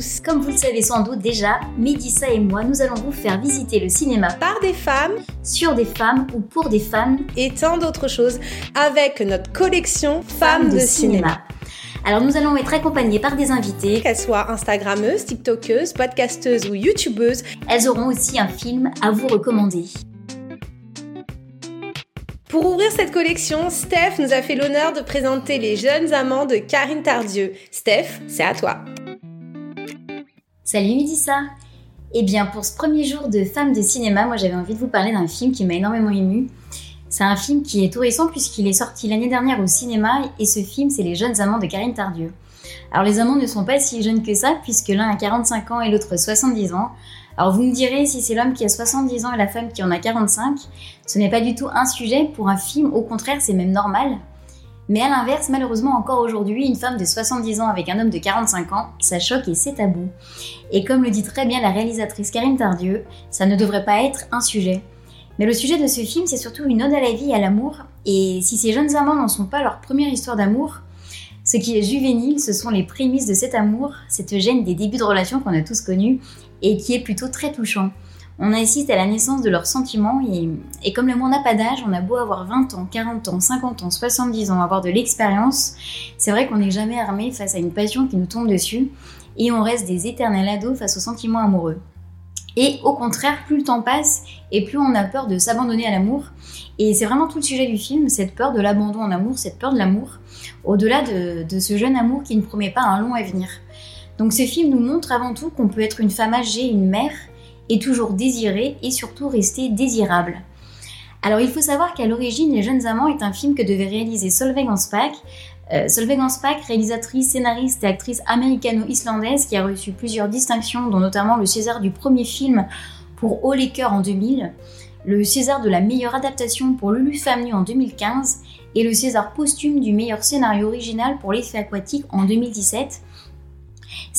tous. Comme vous le savez sans doute déjà, Médissa et moi, nous allons vous faire visiter le cinéma par des femmes, sur des femmes ou pour des femmes, et tant d'autres choses avec notre collection Femmes, de, cinéma. Alors nous allons être accompagnés par des invités, qu'elles soient Instagrammeuses, TikTokeuses, podcasteuses ou YouTubeuses. Elles auront aussi un film à vous recommander. Pour ouvrir cette collection, Steph nous a fait l'honneur de présenter les jeunes amants de Karine Tardieu. Steph, c'est à toi. Salut Midissa Eh bien, pour ce premier jour de Femmes de cinéma, moi j'avais envie de vous parler d'un film qui m'a énormément ému. C'est un film qui est tout récent puisqu'il est sorti l'année dernière au cinéma et ce film c'est Les jeunes amants de Karine Tardieu. Alors les amants ne sont pas si jeunes que ça puisque l'un a 45 ans et l'autre 70 ans. Alors vous me direz si c'est l'homme qui a 70 ans et la femme qui en a 45, ce n'est pas du tout un sujet pour un film, au contraire c'est même normal. Mais à l'inverse, malheureusement encore aujourd'hui, une femme de 70 ans avec un homme de 45 ans, ça choque et c'est tabou. Et comme le dit très bien la réalisatrice Karine Tardieu, ça ne devrait pas être un sujet. Mais le sujet de ce film, c'est surtout une ode à la vie et à l'amour. Et si ces jeunes amants n'en sont pas leur première histoire d'amour, ce qui est juvénile, ce sont les prémices de cet amour, cette gêne des débuts de relation qu'on a tous connus et qui est plutôt très touchant. On assiste à la naissance de leurs sentiments et, comme le monde n'a pas d'âge, on a beau avoir 20 ans, 40 ans, 50 ans, 70 ans, avoir de l'expérience, c'est vrai qu'on n'est jamais armé face à une passion qui nous tombe dessus et on reste des éternels ados face aux sentiments amoureux. Et au contraire, plus le temps passe et plus on a peur de s'abandonner à l'amour. Et c'est vraiment tout le sujet du film, cette peur de l'abandon en amour, cette peur de l'amour, au-delà de, de ce jeune amour qui ne promet pas un long avenir. Donc ce film nous montre avant tout qu'on peut être une femme âgée, une mère, et toujours désirée et surtout rester désirable. Alors il faut savoir qu'à l'origine, Les Jeunes Amants est un film que devait réaliser Solveig Hanspak. Euh, Solveig Hanspak, réalisatrice, scénariste et actrice américano-islandaise qui a reçu plusieurs distinctions, dont notamment le César du premier film pour Haut les en 2000, le César de la meilleure adaptation pour Lulu Family en 2015 et le César posthume du meilleur scénario original pour L'effet aquatique en 2017.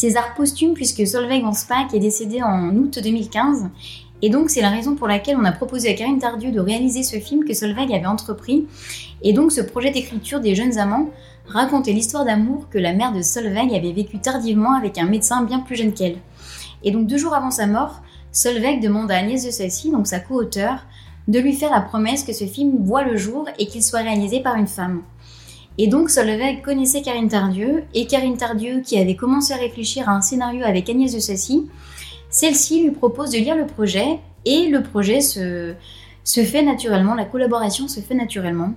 César posthume puisque Solveig Hanspak est décédée en août 2015 et donc c'est la raison pour laquelle on a proposé à Karine Tardieu de réaliser ce film que Solveig avait entrepris. Et donc ce projet d'écriture des jeunes amants racontait l'histoire d'amour que la mère de Solveig avait vécu tardivement avec un médecin bien plus jeune qu'elle. Et donc deux jours avant sa mort, Solveig demande à Agnès de Sassy, donc sa co-auteure, de lui faire la promesse que ce film voit le jour et qu'il soit réalisé par une femme. Et donc Solveig connaissait Karine Tardieu, et Karine Tardieu, qui avait commencé à réfléchir à un scénario avec Agnès de Sassy, celle-ci lui propose de lire le projet, et le projet se, se fait naturellement, la collaboration se fait naturellement.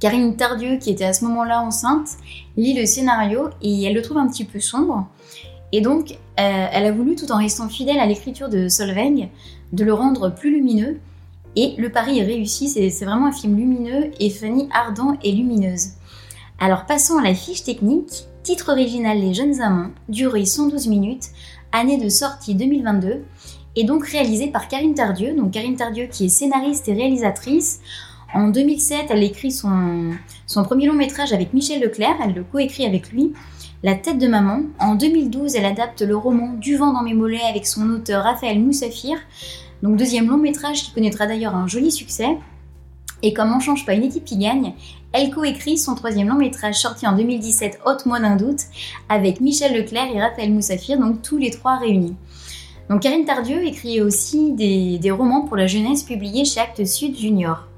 Karine Tardieu, qui était à ce moment-là enceinte, lit le scénario et elle le trouve un petit peu sombre. Et donc, euh, elle a voulu, tout en restant fidèle à l'écriture de Solveig, de le rendre plus lumineux. Et le pari est réussi, c'est vraiment un film lumineux et Fanny ardent et lumineuse. Alors passons à la fiche technique. Titre original Les Jeunes Amants, durée 112 minutes, année de sortie 2022, et donc réalisé par Karine Tardieu. Donc Karine Tardieu qui est scénariste et réalisatrice. En 2007, elle écrit son, son premier long métrage avec Michel Leclerc, elle le coécrit avec lui, La tête de maman. En 2012, elle adapte le roman Du vent dans mes mollets avec son auteur Raphaël Moussafir. Donc deuxième long métrage qui connaîtra d'ailleurs un joli succès. Et comme on change pas une équipe qui gagne, elle coécrit son troisième long métrage sorti en 2017, Haute moi d'un doute, avec Michel Leclerc et Raphaël Moussafir, donc tous les trois réunis. Donc Karine Tardieu écrit aussi des, romans pour la jeunesse publiés chez Actes Sud Junior.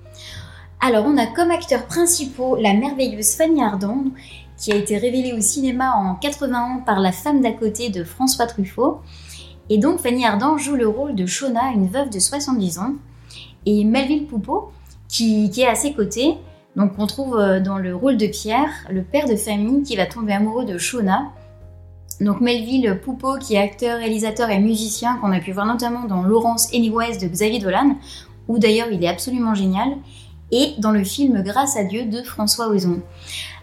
Alors on a comme acteurs principaux la merveilleuse Fanny Ardon, qui a été révélée au cinéma en 81 par La femme d'à côté de François Truffaut. Et donc Fanny Ardant joue le rôle de Shona, une veuve de 70 ans. Et Melville Poupeau, qui, est à ses côtés. Donc on trouve euh, dans le rôle de Pierre, le père de famille qui va tomber amoureux de Shona. Donc Melville Poupeau, qui est acteur, réalisateur et musicien, qu'on a pu voir notamment dans Laurence Anyways de Xavier Dolan, où d'ailleurs il est absolument génial, et dans le film Grâce à Dieu de François Ozon.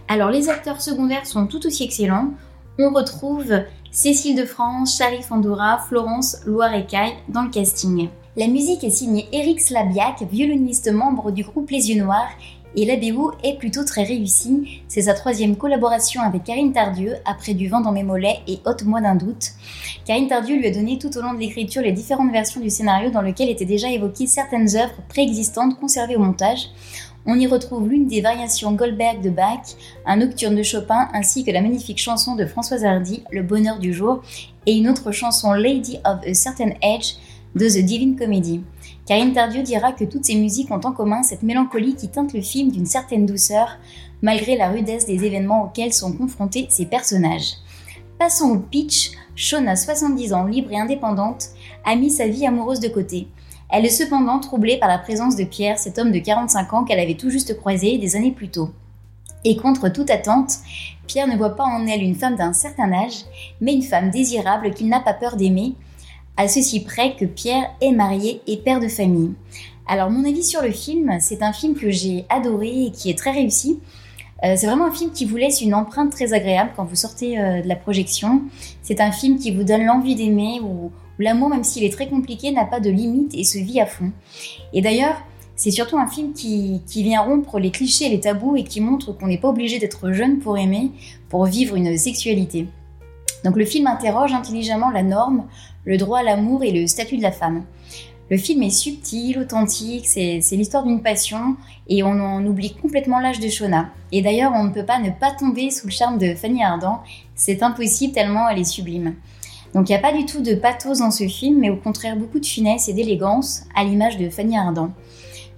Alors les acteurs secondaires sont tout aussi excellents. On retrouve Cécile de France, Sharif Andorra, Florence Loire-Écaille dans le casting. La musique est signée Eric Slabiak, violoniste membre du groupe Les Yeux Noirs, Et La est plutôt très réussie. C'est sa troisième collaboration avec Karine Tardieu, après Du vent dans mes mollets et Haute-moi d'un doute. Karine Tardieu lui a donné tout au long de l'écriture les différentes versions du scénario dans lequel étaient déjà évoquées certaines œuvres préexistantes conservées au montage. On y retrouve l'une des variations Goldberg de Bach, un nocturne de Chopin, ainsi que la magnifique chanson de Françoise Hardy, Le bonheur du jour, et une autre chanson Lady of a Certain Age de The Divine Comedy. Karine Tardieu dira que toutes ces musiques ont en commun cette mélancolie qui teinte le film d'une certaine douceur, malgré la rudesse des événements auxquels sont confrontés ces personnages. Passons au pitch. Shona, 70 ans, libre et indépendante, a mis sa vie amoureuse de côté. Elle est cependant troublée par la présence de Pierre, cet homme de 45 ans qu'elle avait tout juste croisé des années plus tôt. Et contre toute attente, Pierre ne voit pas en elle une femme d'un certain âge, mais une femme désirable qu'il n'a pas peur d'aimer, à ceci près que Pierre est marié et père de famille. Alors mon avis sur le film, c'est un film que j'ai adoré et qui est très réussi. Euh, c'est vraiment un film qui vous laisse une empreinte très agréable quand vous sortez euh, de la projection. C'est un film qui vous donne l'envie d'aimer, ou l'amour, même s'il est très compliqué, n'a pas de limite et se vit à fond. Et d'ailleurs, c'est surtout un film qui, vient rompre les clichés et les tabous et qui montre qu'on n'est pas obligé d'être jeune pour aimer, pour vivre une sexualité. Donc le film interroge intelligemment la norme, le droit à l'amour et le statut de la femme. Le film est subtil, authentique, c'est l'histoire d'une passion et on en oublie complètement l'âge de Shona. Et d'ailleurs, on ne peut pas ne pas tomber sous le charme de Fanny Ardant, c'est impossible tellement elle est sublime. Donc il n'y a pas du tout de pathos dans ce film, mais au contraire beaucoup de finesse et d'élégance, à l'image de Fanny Ardant.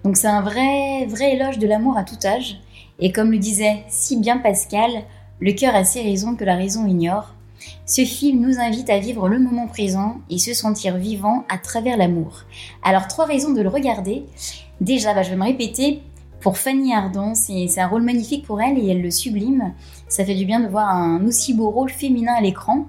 Donc c'est un vrai, vrai éloge de l'amour à tout âge. Et comme le disait si bien Pascal, le cœur a ses raisons que la raison ignore. Ce film nous invite à vivre le moment présent et se sentir vivant à travers l'amour. Alors trois raisons de le regarder. Déjà, bah, je vais me répéter, pour Fanny Ardant, c'est un rôle magnifique pour elle et elle le sublime. Ça fait du bien de voir un aussi beau rôle féminin à l'écran.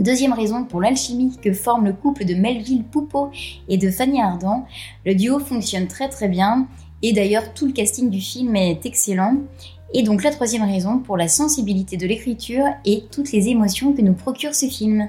Deuxième raison, pour l'alchimie que forme le couple de Melville Poupeau et de Fanny Ardant, le duo fonctionne très très bien et d'ailleurs tout le casting du film est excellent. Et donc la troisième raison, pour la sensibilité de l'écriture et toutes les émotions que nous procure ce film.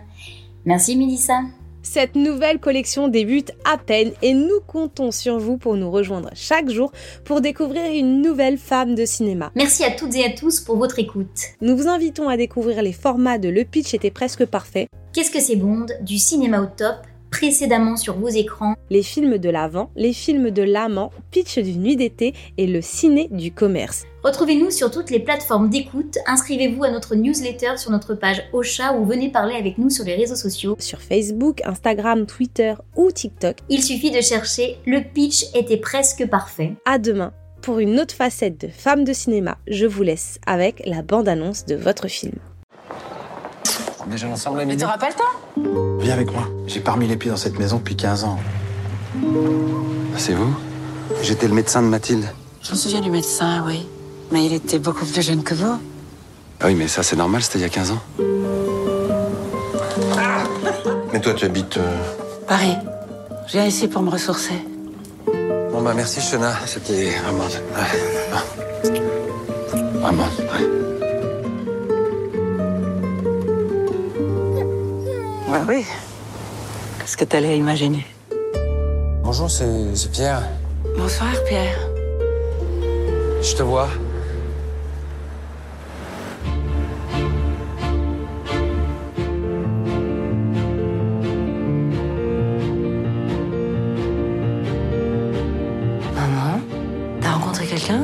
Merci Mélissa. Cette nouvelle collection débute à peine et nous comptons sur vous pour nous rejoindre chaque jour pour découvrir une nouvelle femme de cinéma. Merci à toutes et à tous pour votre écoute. Nous vous invitons à découvrir les formats de Le Pitch était presque parfait. Qu'est-ce que c'est Bond? Du cinéma au top précédemment sur vos écrans. Les films de l'avant, les films de l'amant, pitch d'une nuit d'été et le ciné du commerce. Retrouvez-nous sur toutes les plateformes d'écoute, inscrivez-vous à notre newsletter sur notre page Ocha ou venez parler avec nous sur les réseaux sociaux. Sur Facebook, Instagram, Twitter ou TikTok. Il suffit de chercher Le pitch était presque parfait. À demain pour une autre facette de Femmes de cinéma. Je vous laisse avec la bande-annonce de votre film. Déjà ensemble à midi. Mais t'auras pas le temps Viens avec moi. J'ai pas remis les pieds dans cette maison depuis 15 ans. C'est vous? J'étais le médecin de Mathilde. Je me souviens du médecin, oui. Mais il était beaucoup plus jeune que vous. Ah oui, mais ça c'est normal, c'était il y a 15 ans. Mais toi, tu habites. euh, Paris. Je viens ici pour me ressourcer. Bon bah merci Shona, c'était vraiment... ouais. Vraiment, ouais. Ouais, oui. Qu'est-ce que t'allais imaginer? Bonjour, c'est c'est Pierre. Bonsoir, Pierre. Je te vois. Maman T'as rencontré quelqu'un?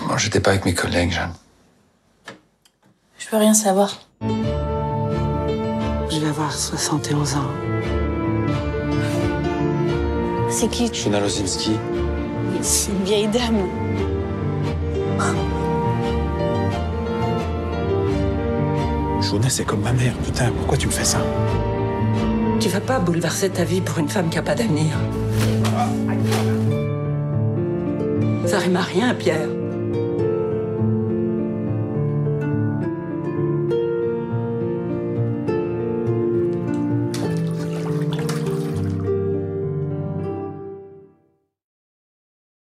Bon, j'étais pas avec mes collègues, Jeanne. Je peux rien savoir. Je vais avoir 71 ans. C'est qui Shona Lozinski. C'est une vieille dame. Shona, c'est comme ma mère. Putain, pourquoi tu me fais ça? Tu vas pas bouleverser ta vie pour une femme qui a pas d'avenir. Ça rime à rien, Pierre.